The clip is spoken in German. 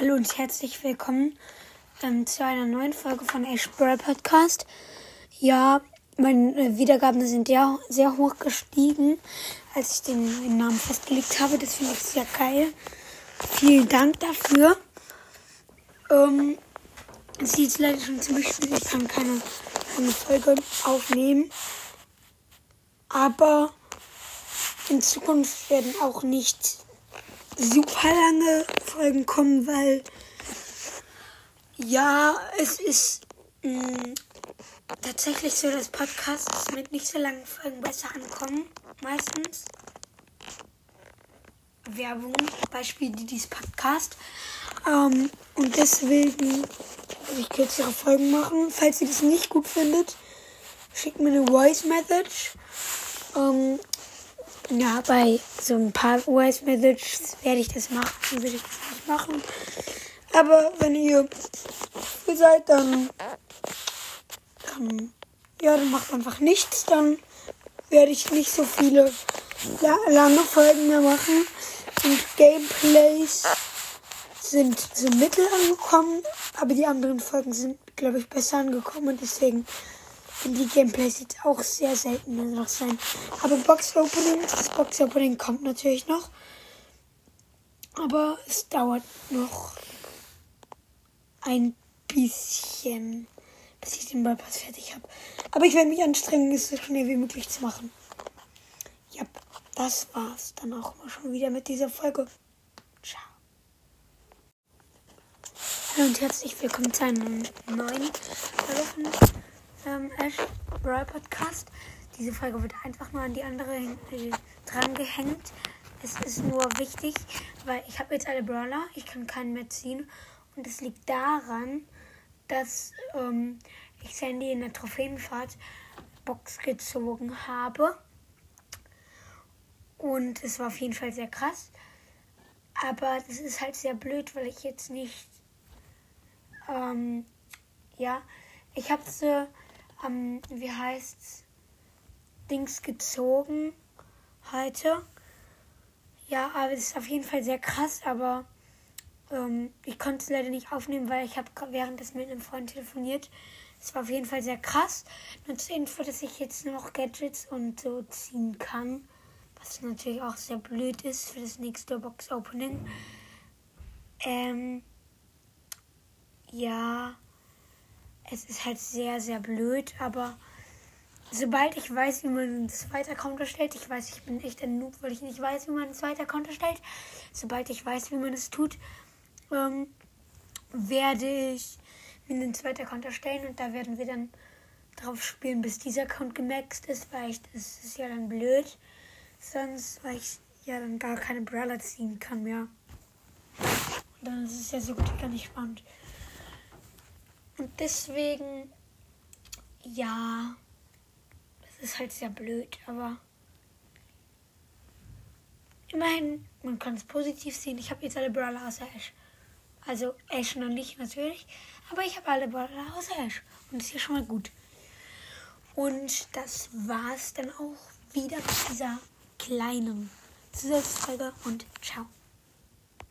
Hallo und herzlich willkommen ähm, zu einer neuen Folge von Ash Podcast. Ja, meine äh, Wiedergaben sind ja sehr hoch gestiegen, als ich den, Namen festgelegt habe. Das finde ich sehr geil. Vielen Dank dafür. Ähm, es jetzt leider schon ziemlich spät. Ich kann keine, keine Folge aufnehmen. Aber in Zukunft werden auch nicht super lange Folgen kommen, weil ja, es ist mh, mm, tatsächlich so, dass Podcasts mit nicht so langen Folgen besser ankommen. Meistens. Werbung, Beispiel Didis Podcast. Ähm, und deswegen will ich kürzere Folgen machen. Falls ihr das nicht gut findet, schickt mir eine Voice Message. Ähm, ja, bei so ein paar Voice Messages werde ich das machen, würde ich das nicht machen. Aber wenn ihr ihr seid, dann, dann, ja, dann macht einfach nichts. Dann werde ich nicht so viele lange Folgen mehr machen. Und Gameplays sind so mittel angekommen, aber die anderen Folgen sind, glaube ich, besser angekommen und deswegen die Gameplays jetzt auch sehr selten noch sein. Aber Box Opening, das Box Opening kommt natürlich noch. Aber es dauert noch ein bisschen, bis ich den Ballpass fertig habe. Aber ich werde mich anstrengen, es so schnell wie möglich zu machen. Ja, das war's dann auch mal schon wieder mit dieser Folge. Ciao. Hallo und herzlich willkommen zu einer neuen Folge ähm, Ash Brawl Podcast. Diese Folge wird einfach nur an die andere äh, dran gehängt. Es ist nur wichtig, weil ich habe jetzt alle Brawler, ich kann keinen mehr ziehen. Und es liegt daran, dass ähm, ich Sandy in der Trophäenfahrt Box gezogen habe. Und es war auf jeden Fall sehr krass. Aber das ist halt sehr blöd, weil ich jetzt nicht. Ähm, ja, ich habe sie ähm, wie heißt's, Dings gezogen heute. Ja, aber es ist auf jeden Fall sehr krass, aber ähm, ich konnte es leider nicht aufnehmen, weil ich habe währenddessen mit einem Freund telefoniert. Es war auf jeden Fall sehr krass. Nur zur Info, dass ich jetzt noch Gadgets und so ziehen kann. Was natürlich auch sehr blöd ist für das nächste Box-Opening. Ähm, ja es ist halt sehr, sehr blöd, aber sobald ich weiß, wie man einen zweiter Account erstellt, ich weiß, ich bin echt ein Noob, weil ich nicht weiß, wie man einen zweiten Account erstellt. Sobald ich weiß, wie man es tut, ähm, werde ich mir einen zweiten Account erstellen und da werden wir dann drauf spielen, bis dieser Account gemaxt ist, weil ich, das ist ja dann blöd. Sonst, weil ich ja dann gar keine Brawler ziehen kann mehr. Und dann ist es ja so gut wie gar nicht spannend. Und deswegen, ja, das ist halt sehr blöd, aber immerhin, man kann es positiv sehen. Ich habe jetzt alle Brawler außer Ash. Also Ash noch nicht natürlich, aber ich habe alle Brawler außer Ash. Und das ist ja schon mal gut. Und das war's dann auch wieder mit dieser kleinen Zusatzfolge und ciao.